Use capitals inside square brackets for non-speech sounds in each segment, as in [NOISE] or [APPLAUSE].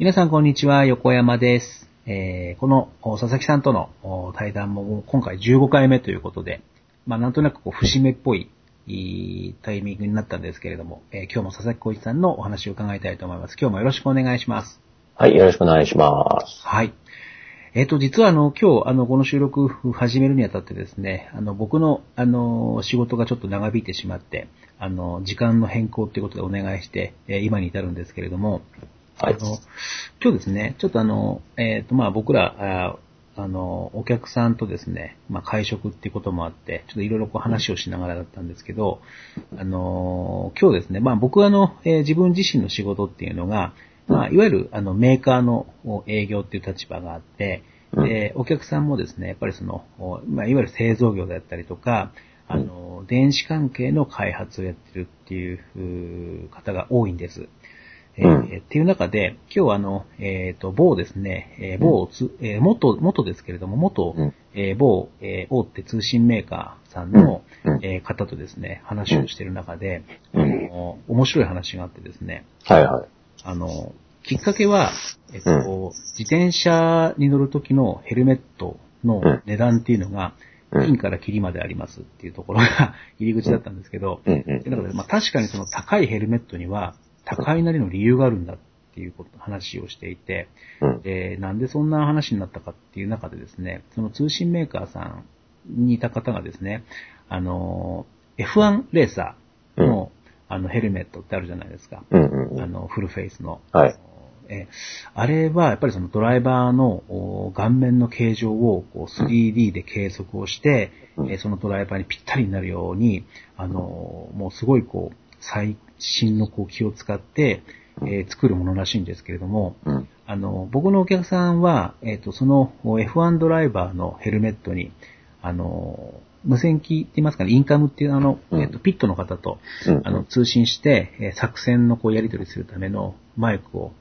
皆さんこんにちは、横山です。えーこのお佐々木さんとのお対談も今回15回目ということで、まあなんとなくこう節目っぽいタイミングになったんですけれども、えー今日も佐々木浩一さんのお話を伺いたいと思います。今日もよろしくお願いします。はい、よろしくお願いします。はい。えっ、と、実はあの、今日、あの、この収録始めるにあたってですね、あの、僕の、あの、仕事がちょっと長引いてしまって、あの、時間の変更っていうことでお願いして、えー今に至るんですけれども、はい。あの、今日ですね、ちょっとあの、えっ、と、まあ僕ら、ああの、お客さんとですね、まあ会食っていうこともあって、ちょっといろいろこう話をしながらだったんですけど、あの、今日ですね、まあ僕はあの、えー自分自身の仕事っていうのが、まあいわゆるあのメーカーのお営業っていう立場があって、で、お客さんもですね、やっぱりその、おまあいわゆる製造業だったりとか、あの、電子関係の開発をやってるっていう方が多いんです。えーうんっていう中で、今日はあの、えっ、と、某ですね、えー某つ、えー元、元ですけれども、元、うん。えー某、えー大手通信メーカーさんの、うん。うん。えー方とですね、話をしている中で、うん。あの、面白い話があってですね、はいはい。あの、きっかけは、えっと、自転車に乗る時のヘルメットの値段っていうのが、うん。金からキリまでありますっていうところが [LAUGHS] 入り口だったんですけど、まあ確かにその高いヘルメットには、高いなりの理由があるんだっていうこと、話をしていて、うん。で、なんでそんな話になったかっていう中でですね、その通信メーカーさんにいた方がですね、あの、F1 レーサーの、あのヘルメットってあるじゃないですか。うんうんうん。あの、フルフェイスの。はい。えあれはやっぱりそのドライバーのお顔面の形状をこう 3D で計測をして、うんえーそのドライバーにぴったりになるように、あのもうすごいこう最新のこう気を使って、えー作るものらしいんですけれども、うん。あの、僕のお客さんは、えっ、と、その F1 ドライバーのヘルメットに、あの、無線機って言いますかね、インカムっていうあの、うんえっ、と、ピットの方と、うんあの、通信して、えー作戦のこうやり取りするためのマイクを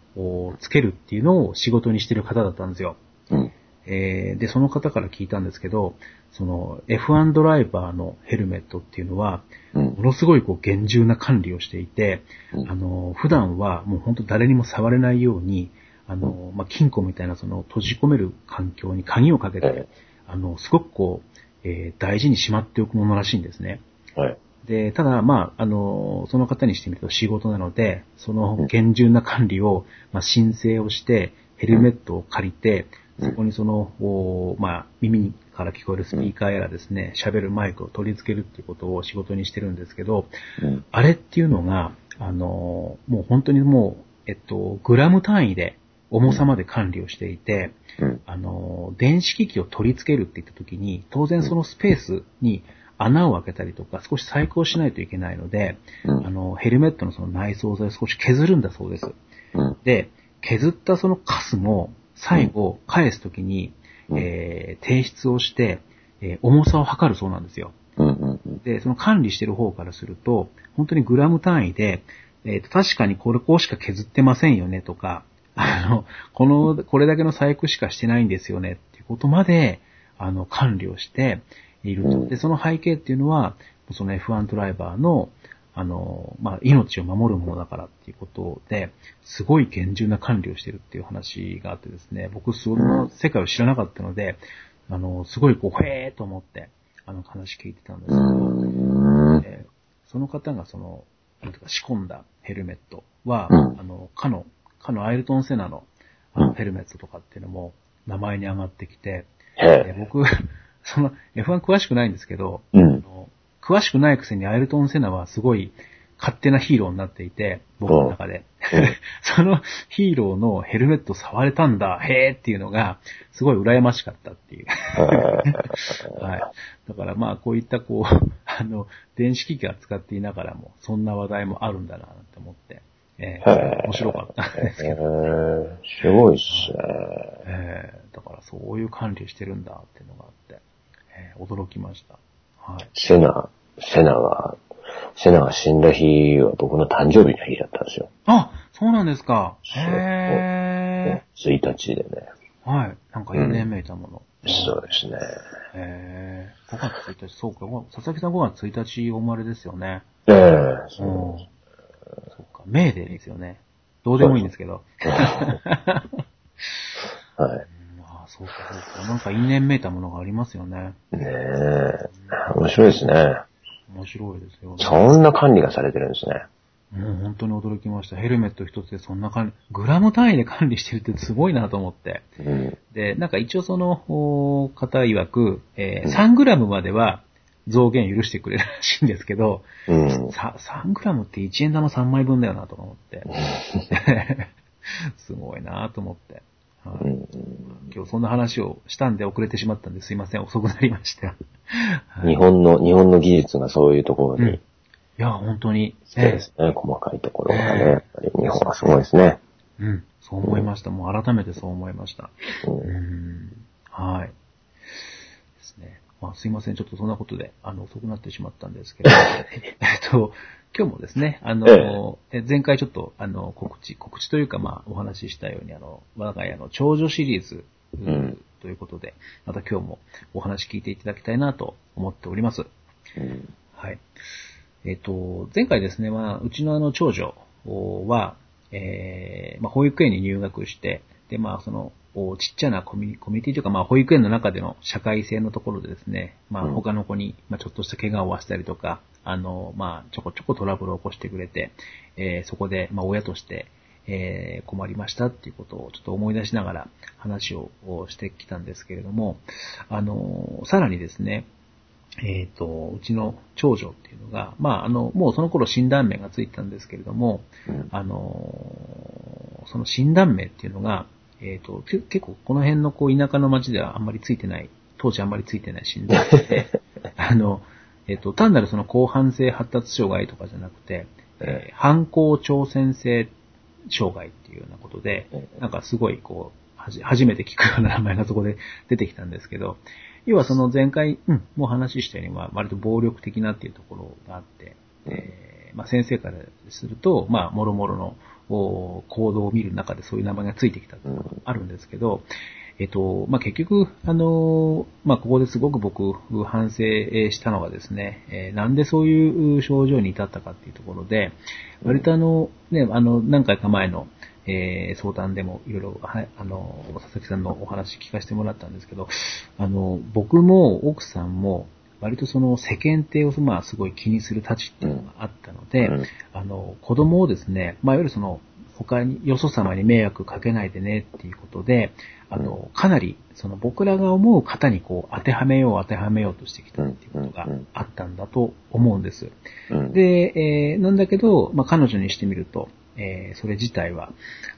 つけるっていうのを仕事にしてる方だったんですよ。うん。えーで、その方から聞いたんですけど、その F1 ドライバーのヘルメットっていうのは、うんも。のすごいこう厳重な管理をしていて、うんあの、普段はもう本当誰にも触れないように、あの、まあ、金庫みたいなその閉じ込める環境に鍵をかけてえ、あの、すごくこう、えー大事にしまっておくものらしいんですね。はい。で、ただ、まあ、あの、その方にしてみると仕事なので、その厳重な管理を、まあ、申請をして、ヘルメットを借りて、うんそこにその、おまあ、耳から聞こえるスピーカーやらですね、喋るマイクを取り付けるっていうことを仕事にしてるんですけど、うん。あれっていうのが、あの、もう本当にもう、えっと、グラム単位で重さまで管理をしていて、うん。あの、電子機器を取り付けるって言った時に、当然そのスペースに穴を開けたりとか、少し細工をしないといけないので、うんあの、ヘルメットのその内装材を少し削るんだそうです。うん。で、削ったそのカスも、最後、返す時に、うんえー提出をして、えー重さを測るそうなんですよ。で、その管理してる方からすると、本当にグラム単位で、えーと確かにこれこうしか削ってませんよねとか、[LAUGHS] あの、この、これだけの細工しかしてないんですよねっていうことまで、あの、管理をしていると。うんで、その背景っていうのは、その F1 ドライバーの、あの、まあ、命を守るものだからっていうことで、すごい厳重な管理をしてるっていう話があってですね、僕その世界を知らなかったので、あの、すごいこう、へーと思って、あの話聞いてたんですけど、うん。えーその方がその、なんていうか仕込んだヘルメットは、うんあの、かの、かのアイルトン・セナのあのうんヘルメットとかっていうのも名前に上がってきて、へえーえ。僕、[LAUGHS] その F1 詳しくないんですけど、あうん。の詳しくないくせにアイルトン・セナはすごい勝手なヒーローになっていて、僕の中で。うん [LAUGHS] そのヒーローのヘルメット触れたんだ、へーっていうのが、すごい羨ましかったっていう。はい。だからまあ、こういったこう、[LAUGHS] あの、電子機器を扱っていながらも、そんな話題もあるんだな、って思って、えー面白かったんですけへど、え。すごいっすね。えーだからそういう管理してるんだっていうのがあって、えー驚きました。はい。セナ、セナが、セナが死んだ日は僕の誕生日の日だったんですよ。あ、そうなんですか。へ1日でね。ー。はい。なんか4年めいたもの。そうですね。へー。5月1日、そうか。佐々木さん5月1日お生まれですよね。ええうん。そそうか。メーデーですよね。どうでもいいんですけど。はい。[LAUGHS] まあ、そうかそうか。なんか因縁めいたものがありますよね。ねえ。面白いですね。面白いですよ、ね。そんな管理がされてるんですね。もう本当に驚きました。ヘルメット一つでそんな管理、グラム単位で管理してるってすごいなと思って。うん。で、なんか一応そのお方曰く、えー3グラムまでは増減許してくれるらしいんですけど、うん。さ3グラムって1円玉3枚分だよなとか思って。[LAUGHS] すごいなと思って。はいうん今日そんな話をしたんで遅れてしまったんですいません、遅くなりました。[LAUGHS] はい日本の、日本の技術がそういうところにうんいや、本当に。来てですね、細かいところがね、やっぱり日本はすごいですね。うん、そう思いました。もう改めてそう思いました。ううんんはい。ですね。まあ、すいません。ちょっとそんなことで、あの、遅くなってしまったんですけど、[LAUGHS] えっと、今日もですね、あの、え前回ちょっと、あの、告知、告知というか、まあ、お話ししたように、あの、我が家の長女シリーズ、んということで、また今日もお話聞いていただきたいなと思っております。うんはい。えっ、と、前回ですね、まあ、うちのあの長女は、えーまあ、保育園に入学して、で、まあ、その、おちっちゃなコミュニティというか、まあ、保育園の中での社会性のところでですね、まあ、うん他の子に、まあ、ちょっとした怪我を負わせたりとか、あの、まあ、ちょこちょこトラブルを起こしてくれて、えーそこで、まあ、親として、えー困りましたっていうことをちょっと思い出しながら話ををしてきたんですけれども、あの、さらにですね、えっ、と、うちの長女っていうのが、まあ、あの、もうその頃診断名がついてたんですけれども、うん。あの、その診断名っていうのが、えっ、と、け結構この辺のこう田舎の町ではあんまりついてない、当時あんまりついてない診断名で、[LAUGHS] あの、えっ、と、単なるその広範性発達障害とかじゃなくて、えー反抗挑戦性障害っていうようなことで、えなんかすごいこう、はじ初めて聞くような名前がそこで出てきたんですけど、要はその前回、うん、もう話したように、まあ、割と暴力的なっていうところがあって、えーまあ、先生からすると、まあ、もろもろのお行動を見る中でそういう名前がついてきたっていうのがあるんですけど、えっと、まあ、結局、あのーまあ、ここですごく僕、反省したのがですね、えーなんでそういう症状に至ったかっていうところで、割とあの、ね、あの、何回か前の、えー相談でもいろいろ、はい、あの、佐々木さんのお話聞かせてもらったんですけど、あの、僕も奥さんも、割とその世間体をまあすごい気にするたちっていうのがあったので、うん。あの、子供をですね、まあいわゆるその、他に、よそ様に迷惑かけないでねっていうことで、あの、かなり、その僕らが思う方にこう当てはめよう当てはめようとしてきたっていうことがあったんだと思うんです。うん。で、えーなんだけど、まあ、彼女にしてみると、えーそれ自体は、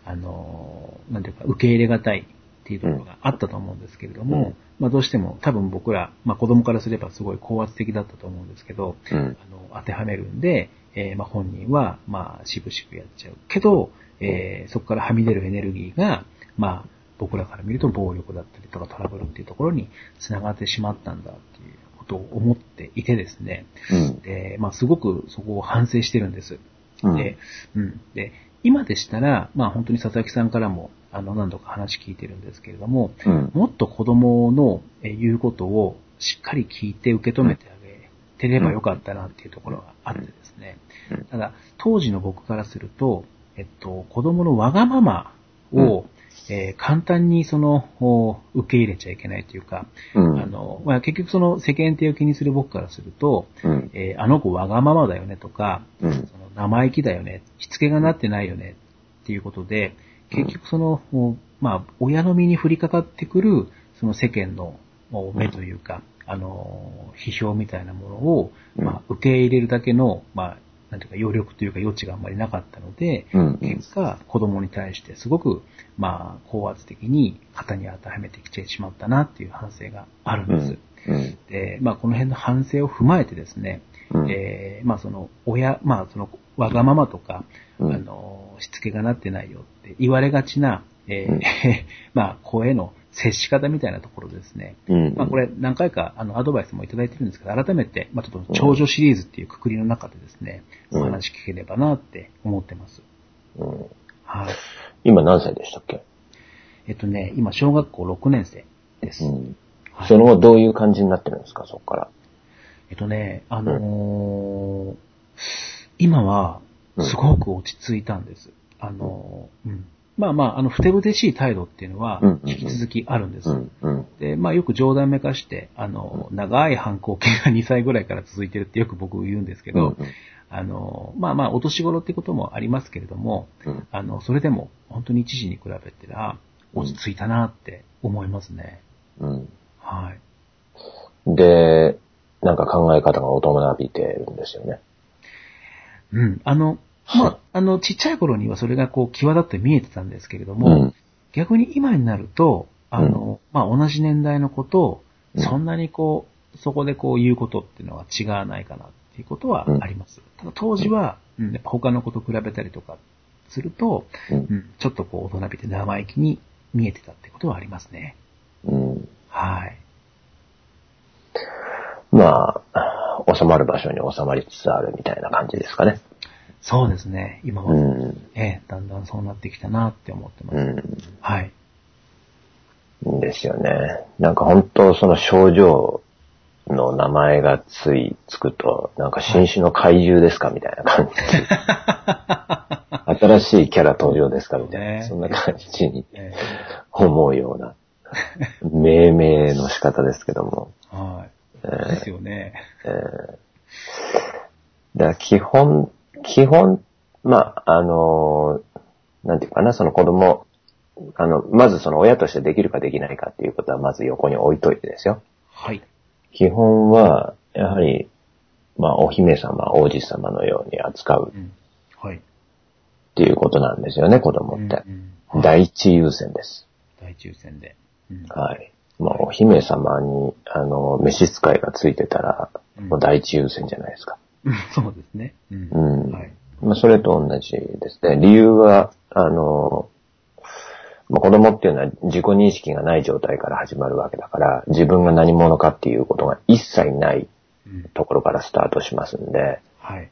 あのーなんていうか、受け入れがたいっていうところがあったと思うんですけれども、うん。まあ、どうしても多分僕ら、まあ、子供からすればすごい高圧的だったと思うんですけど、うん。あの当てはめるんで、えーまあ、本人は、まあ、しぶしぶやっちゃうけど、えーそこからはみ出るエネルギーが、まあ、僕らから見ると暴力だったりとかトラブルっていうところに繋がってしまったんだっていうことを思っていてですね、うん。で、まあ、すごくそこを反省してるんです。うん。で、うん。で、今でしたら、まあ本当に佐々木さんからも、あの、何度か話聞いてるんですけれども、うん。もっと子供のえ言うことをしっかり聞いて受け止めてあげてればよかったなっていうところがあってですね。うん。ただ、当時の僕からすると、えっと、子供のわがままを、えー簡単にその、お受け入れちゃいけないというか、うん。あの、まあ、結局その世間体を気にする僕からすると、うん。えーあの子わがままだよねとか、うん。その生意気だよね、しつけがなってないよねっていうことで、結局その、おまあ、親の身に降りかかってくる、その世間のお目というか、あの、批評みたいなものを、うん。まあ、受け入れるだけの、まあ、なんていうか余力というか余地があんまりなかったので、うん。結果、子供に対してすごく、まあ、高圧的に型に当てはめてきてしまったなっていう反省があるんです。うん。で、まあ、この辺の反省を踏まえてですね、うん。えーまあ、その、親、まあ、その、わがままとか、うん。あの、しつけがなってないよって言われがちな、えーうん [LAUGHS] まあ、子への接し方みたいなところですね。うんまあ、これ何回か、あの、アドバイスもいただいてるんですけど、改めて、まあ、ちょっと、長女シリーズっていうくくりの中でですね、うんお話聞ければなって思ってます。うんはい。今何歳でしたっけ？えっとね、今、小学校6年生です。うんはいその後どういう感じになってるんですか、そこから。えっとね、あのー今は、すごく落ち着いたんです。あの、うん。まあまあ、あの、ふてぶてしい態度っていうのは引き続きあるんです。で、まあよく冗談めかして、あの、長い反抗期が2歳ぐらいから続いてるってよく僕言うんですけど、あの、まあまあ、お年頃ってこともありますけれども、うんあの、それでも、本当に一時に比べてら、落ち着いたなって思いますね。うん。はい。で、なんか考え方が大人びてるんですよね。うん。あの、まあ、あの、ちっちゃい頃にはそれがこう、際立って見えてたんですけれども、うん。逆に今になると、あの、まあ、同じ年代のことを、うんそんなにこう、そこでこう言うことっていうのは違わないかなっていうことはあります。ただ当時は、うん、やっぱ他のこと比べたりとかすると、うんうん、ちょっとこう大人びて生意気に見えてたってことはありますね。うん。はい。まあ、収まる場所に収まりつつあるみたいな感じですかね。そうですね。今は、うん。ええ、だんだんそうなってきたなって思ってます。うはい。ん。ですよね。なんか本当その症状の名前がつい、つくと、なんか新種の怪獣ですかみたいな感じ。[LAUGHS] 新しいキャラ登場ですかみたいねな。そんな感じにえ思うような命名の仕方ですけども。えはい。えーですよね。えーだ基本、基本、まあ、あのーなんていうかな、その子供、あの、まずその親としてできるかできないかっていうことはまず横に置いといてですよ。はい。基本は、やはり、まあ、お姫様、王子様のように扱ううん。はい。っていうことなんですよね、子供って。うんうん第一優先です。大抽選で。うんはい。まあ、お姫様に、あの、召使いがついてたら、もう第一優先じゃないですか。う [LAUGHS] んそうですね。うんうんはい。まあ、それと同じですね。理由は、あの、まあ、子供っていうのは自己認識がない状態から始まるわけだから、自分が何者かっていうことが一切ないうんところからスタートしますんで、はい。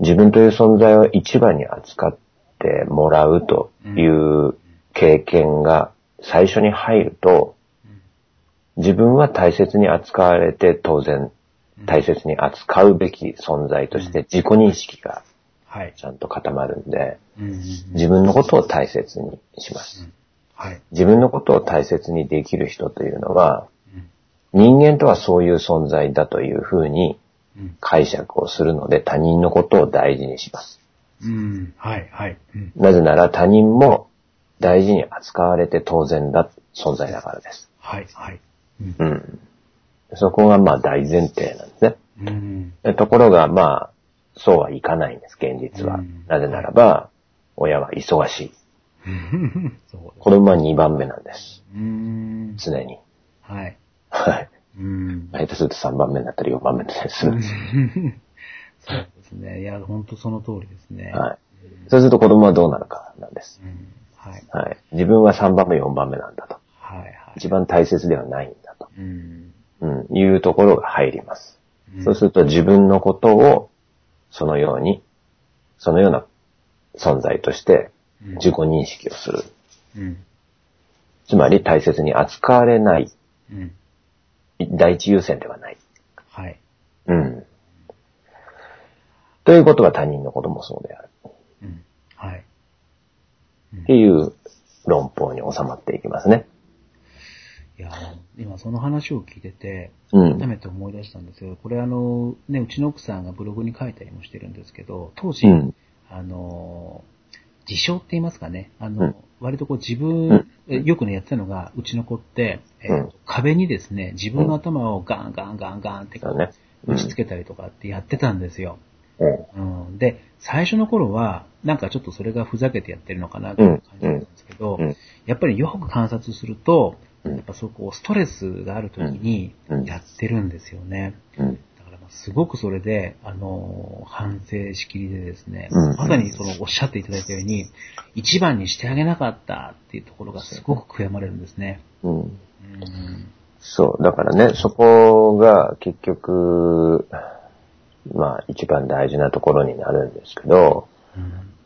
自分という存在を一番に扱ってもらうという経験が最初に入ると、自分は大切に扱われて当然大切に扱うべき存在として自己認識がはい。ちゃんと固まるんで、自分のことを大切にします。はい。自分のことを大切にできる人というのは、うん人間とはそういう存在だというふうにうん解釈をするので他人のことを大事にします。なぜなら他人も大事に扱われて当然だ存在だからです。はい。はい。うんうん。そこがまあ大前提なんですね。うん。でところがまあ、そうはいかないんです、現実はうん。なぜならば、親は忙しい。[LAUGHS] 子供は2番目なんです。うん。常に。はい。はい。うん。下手すると3番目になったり4番目になったりするんです。[LAUGHS] そうですね。いや、本当その通りですね。はい。そうすると子供はどうなるかなんです。うん。はい。はい。自分は3番目、4番目なんだと。はい。はい。一番大切ではないん。うん。うん。いうところが入ります。うんそうすると自分のことを、そのように、そのような存在としてうん自己認識をする。うん。つまり大切に扱われない、うん。第一優先ではない。はい。うん。ということは他人のこともそうである。うん。はい。っていう論法に収まっていきますね。いや、今その話を聞いてて、うん。改めて思い出したんですけど、これあの、ね、うちの奥さんがブログに書いたりもしてるんですけど、当時、うん。あの、自称って言いますかね、あの、うん。割とこう自分、えよくね、やってたのが、うちの子って、えーうん。壁にですね、自分の頭をガンガンガンガンってこう、打ち付けたりとかってやってたんですよ。うん。うん、で、最初の頃は、なんかちょっとそれがふざけてやってるのかなっていう感じだったんですけど、やっぱりよく観察すると、うんやっぱそこ、ストレスがある時にうんやってるんですよね。うん。だからまあすごくそれで、あのー反省しきりでですね、うんまさにそのおっしゃっていただいたように、一番にしてあげなかったっていうところがすごく悔やまれるんですね。うん。うん。そう。だからね、そこが結局、まあ一番大事なところになるんですけど、うん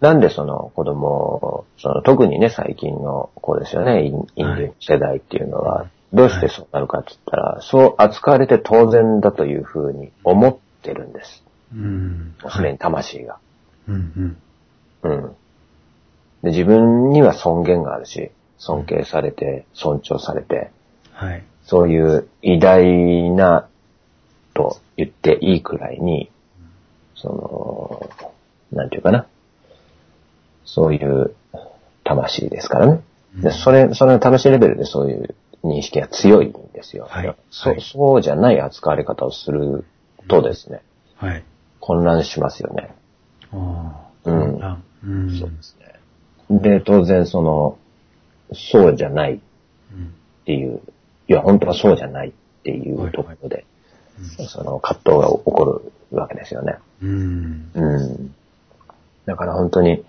なんでその子供、その特にね、最近の子ですよね、インインディ世代っていうのは、どうしてそうなるかって言ったら、そう扱われて当然だというふうに思ってるんです。うん。すでに魂が。うんうん。うん。で自分には尊厳があるし、尊敬されて、尊重されて、はい。そういう偉大なと言っていいくらいに、その、なんていうかな。そういう魂ですからね。で、それ、それの魂レベルでそういう認識が強いんですよ。はいそはいそうじゃない扱われ方をするとですね、はい。混乱しますよね。ああ。うん混乱うん。そうですね。で、当然その、そうじゃないっうん。ていう、いや、本当はそうじゃないっていうところで、その葛藤が起こるわけですよね。うん。うん。だから本当に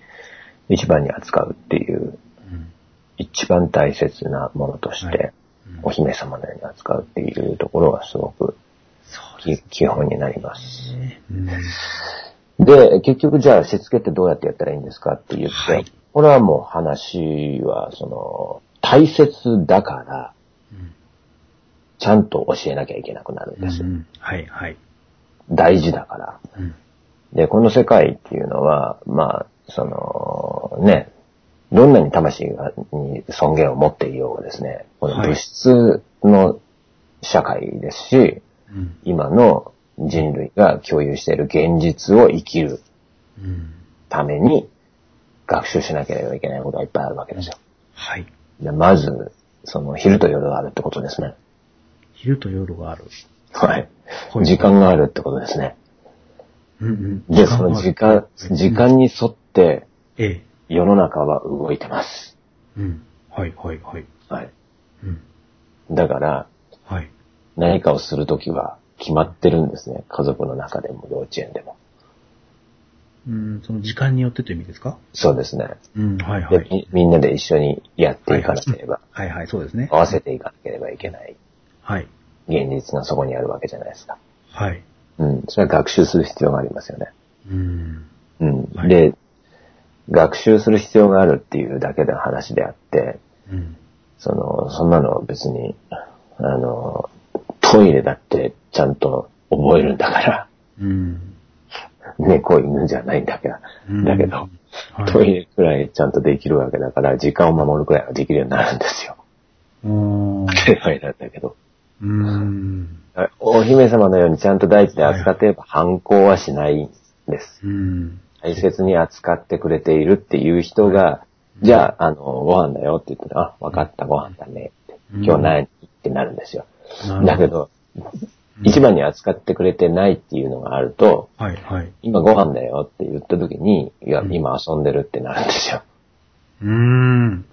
一番に扱うっていう、うん。一番大切なものとして、お姫様のように扱うっていうところがすごく基本になります。で、結局じゃあしつけってどうやってやったらいいんですかって言って、はいこれはもう話は、その、大切だから、うんちゃんと教えなきゃいけなくなるんですよ。うんはい、はい。大事だから。うん。で、この世界っていうのは、まあ、その、ね、どんなに魂がに尊厳を持っていようがですね、このはい物質の社会ですし、うん。今の人類が共有している現実を生きるうん。ために学習しなければいけないことがいっぱいあるわけですよ。はい。でまず、その昼と夜があるってことですね。昼と夜がある。はい。はい時間があるってことですね。うんうん。で、その時間、時間に沿ってええ。世の中は動いてます。うん。はい、はい、はい。はい。うん。だから、はい。何かをするときは決まってるんですね。家族の中でも幼稚園でも。うん、その時間によってという意味ですか？そうですね。うん、はい、はでい。みみんなで一緒にやっていかなければ、はい、はい、そうですね合。わせていかなければいけないはい。現実がそこにあるわけじゃないですか。はい。うん。それは学習する必要がありますよね。うん。うん。はいで、学習する必要があるっていうだけの話であって、うん。その、そんなの別に、あの、トイレだってちゃんと覚えるんだから、うん。猫犬じゃないんだから。うんだけど、はいトイレくらいちゃんとできるわけだから、時間を守るくらいはできるようになるんですよ。うーん。当たり前なんだけど。うーん。お姫様のようにちゃんと大地で扱っていれば反抗はしないんです。うん。大切に扱ってくれているっていう人が、じゃあ、あの、ご飯だよって言ったら、あ、わかった、ご飯だねって。うん今日何ってなるんですよ。だけど、一番に扱ってくれてないっていうのがあると、はい、はい。今ご飯だよって言った時に、いや、うん今遊んでるってなるんですよ。うーん。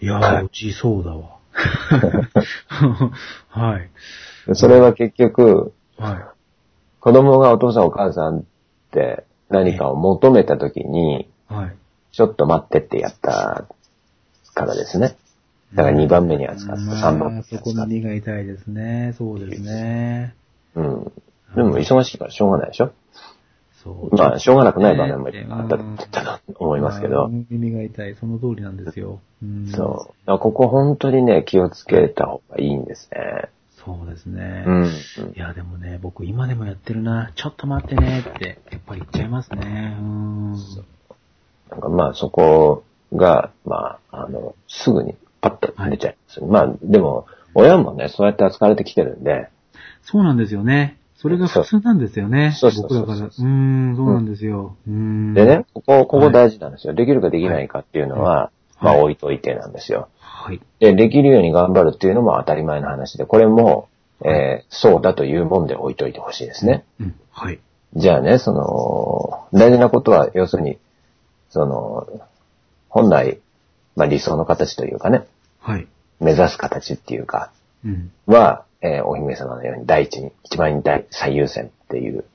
いやー、はいうちそうだわ。[LAUGHS] はい。それは結局、は子供がお父さんお母さんって何かを求めた時に、い。はい。ちょっと待ってってやったからですね。だから2番目に扱った、3番目まあ、にそこ扱った。耳が痛いですね。そうですね。うん。でも忙しいからしょうがないでしょそう。まあ、しょうがなくない場面もねあったと思いますけど。耳が痛い。その通りなんですよ。うんそう。ここ本当にね、気をつけた方がいいんですね。そうですね。うん。いや、でもね、僕今でもやってるな。ちょっと待ってねって、やっぱり言っちゃいますね。うん。なんかまあそこが、まあ、あの、すぐにパッと出ちゃいます。まあ、でも、親もね、そうやって扱われてきてるんで、そうなんですよね。それが普通なんですよね。そう僕らから。うーん、そうなんですよ。うーん。でね、ここ、ここ大事なんですよ。できるかできないかっていうのは、はいまあ置いといてなんですよ。はい。で、できるように頑張るっていうのも当たり前の話で、これも、えーそうだというもんで置いといてほしいですね。うん。はい。じゃあね、その、大事なことは、要するに、その、本来、まあ理想の形というかね、はい。目指す形っていうか、うん。は、えーお姫様のように第一に、一番大最優先っていう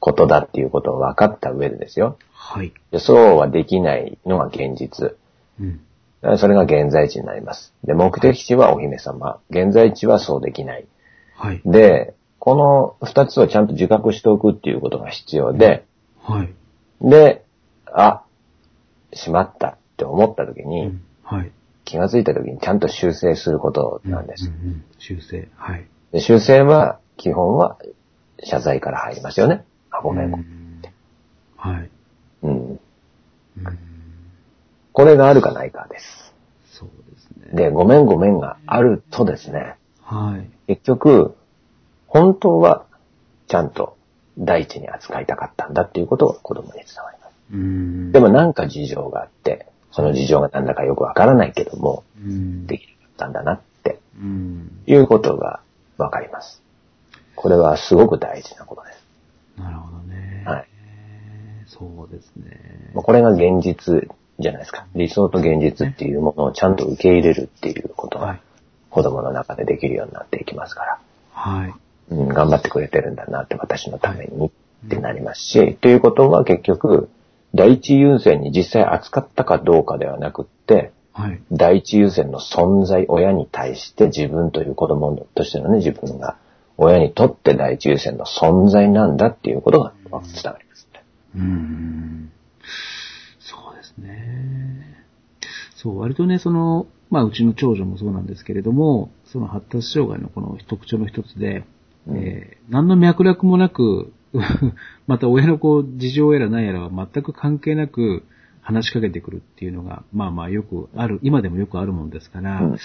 ことだっていうことを分かった上でですよ。はい。でそうはできないのが現実。うん。それが現在地になります。で、目的地はお姫様。現在地はそうできない。はい。で、この二つをちゃんと自覚しておくっていうことが必要で、はい。で、あ、しまったって思った時うに、ん。はい。気がついた時にちゃんと修正することなんです。うんうん。修正。はい。で修正は、基本は謝罪から入りますよね。あ、ごめん。うんはい。うん。うんこれがあるかないかです。そうですね。で、ごめんごめんがあるとですね、はい。結局、本当はちゃんと第一に扱いたかったんだっていうことが子供に伝わります。うん。でもなんか事情があって、その事情がなんだかよくわからないけども、うん、できなかったんだなってうん。いうことがわかります。これはすごく大事なことです。なるほどね。はい。そうですね。まあこれが現実じゃないですか。理想と現実っていうものをちゃんと受け入れるっていうことがはい。子供の中でできるようになっていきますから、はい。うん、頑張ってくれてるんだなって私のためにってなりますし、ということは結局、第一優先に実際扱ったかどうかではなくって、はい。第一優先の存在、親に対して自分という子供としてのね、自分が親にとって第一優先の存在なんだっていうことが伝わりますね。うん。ですね。そう、割とね、その、まあ、うちの長女もそうなんですけれども、その発達障害のこの特徴の一つで、うんえー何の脈絡もなく、[LAUGHS] また親のこう、事情やら何やらは全く関係なく話しかけてくるっていうのが、まあまあよくある、今でもよくあるもんですから、うん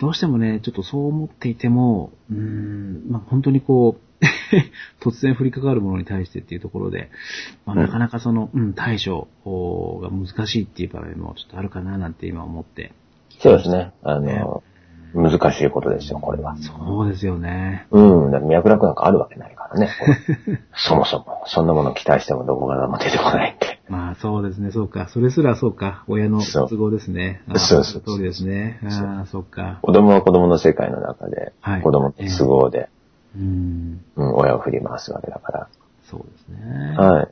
どうしてもね、ちょっとそう思っていても、うーん、まあ本当にこう、[LAUGHS] 突然降りかかるものに対してっていうところで、まあなかなかその、うん、対処が難しいっていう場合もちょっとあるかななんて今思って。そうですね。あの、難しいことですよ、これは。そうですよね。うん、だ脈絡なんかあるわけないからね。[LAUGHS] そもそも。そんなもの期待してもどこからも出てこないんで。まあそうですね、そうか。それすらそうか。親のそう都合ですね。あそうそうの通りですね。ああ、そうか。子供は子供の世界の中で、はい子供の都合で、うん、うん、親を振り回すわけだかそうですね。ら。はい。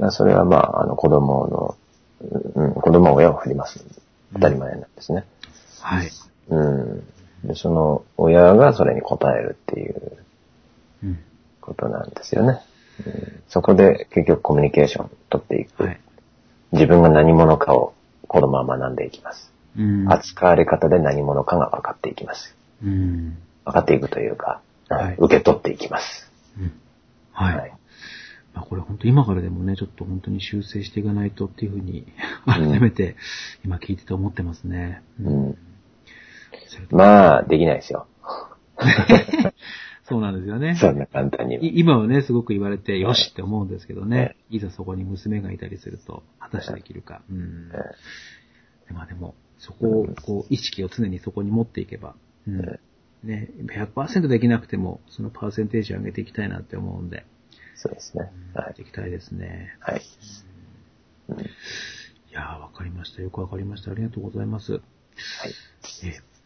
そそれはまあ、あの子供の、うん、子供は親を振ります。当たり前なんですね。はい。うん。で、その親がそれに応えるっていううん。ことなんですよね。うん、そこで結局コミュニケーション取っていく。はい。自分が何者かを子供は学んでいきます。うん。扱われ方で何者かが分かっていきます。うん。分かっていくというか、はい受け取っていきます。うんはい。はいまあ、これ本当今からでもね、ちょっと本当に修正していかないとっていうふうに、改めて今聞いてて思ってますね。うんそれとまあ、できないですよ。[LAUGHS] そうなんですよね。そんな簡単には。い今はね、すごく言われて、よしって思うんですけどはね、いざそこに娘がいたりすると、果たしてできるか。うんえ。まあでも、そこを、こう、意識を常にそこに持っていけば、うんえね、100%できなくても、そのパーセンテージを上げていきたいなって思うんで、そうですね。はい。いきたいですね。はい。うんいやー、わかりました。よくわかりました。ありがとうございます。はい。えー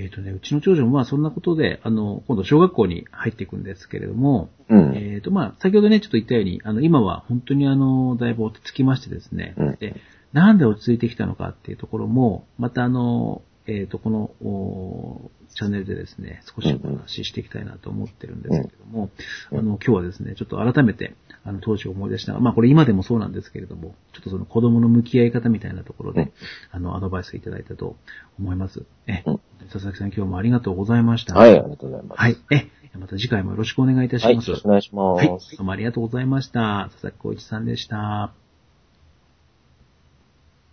えーとね、うちの長女もまあそんなことで、あの、今度小学校に入っていくんですけれども、うん。えっ、と、まあ、先ほどね、ちょっと言ったように、あの、今は本当にあの、だいぶ落ち着きましてですね、うんで、なんで落ち着いてきたのかっていうところも、またあの、えっ、と、この、おチャンネルでですね、少しお話ししていきたいなと思ってるんですけれども、うんあの、今日はですね、ちょっと改めて、あの、当時を思い出しながら、まあ、これ今でもそうなんですけれども、ちょっとその子供の向き合い方みたいなところで、うんあの、アドバイスいただいたと思います。え、うん佐々木さん今日もありがとうございました。はい、ありがとうございます。はい。え、また次回もよろしくお願いいたしはい、よます。ろしくお願いします。はい。どうもありがとうございました。佐々木浩一さんでした。